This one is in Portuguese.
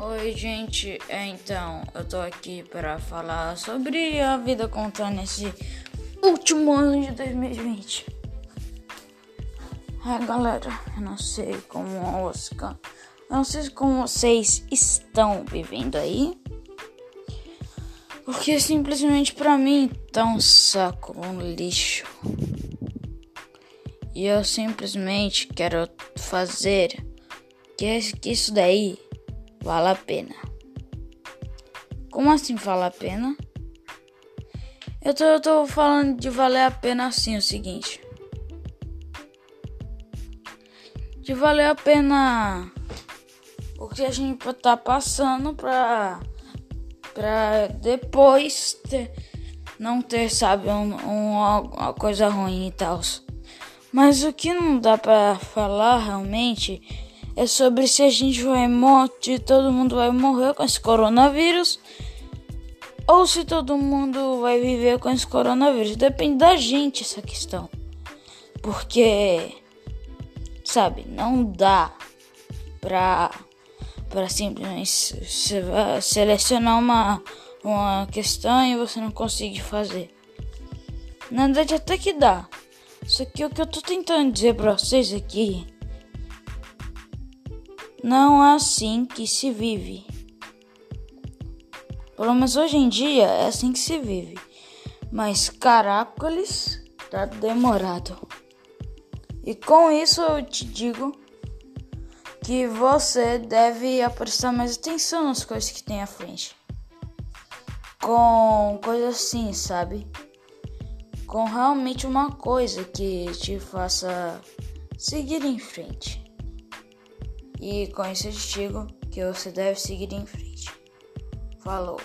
Oi, gente. É, então, eu tô aqui para falar sobre a vida contar nesse último ano de 2020. É, galera, eu não sei como Oscar. Eu não sei como vocês estão vivendo aí. Porque simplesmente para mim tá um saco, um lixo. E eu simplesmente quero fazer que isso daí vale a pena. Como assim vale a pena? Eu tô, eu tô falando de valer a pena assim, o seguinte. De valer a pena o que a gente tá passando pra, pra depois ter, não ter, sabe, um, um, uma coisa ruim e tal. Mas o que não dá pra falar realmente é sobre se a gente vai morrer, todo mundo vai morrer com esse coronavírus ou se todo mundo vai viver com esse coronavírus. Depende da gente essa questão. Porque sabe, não dá pra para simplesmente selecionar uma uma questão e você não conseguir fazer. Na verdade até que dá. Só que o que eu tô tentando dizer pra vocês aqui não é assim que se vive. Pelo menos hoje em dia é assim que se vive. Mas caracoles, tá demorado. E com isso eu te digo que você deve prestar mais atenção nas coisas que tem à frente. Com coisas assim, sabe? Com realmente uma coisa que te faça seguir em frente. E com isso eu te digo que você deve seguir em frente. Falou!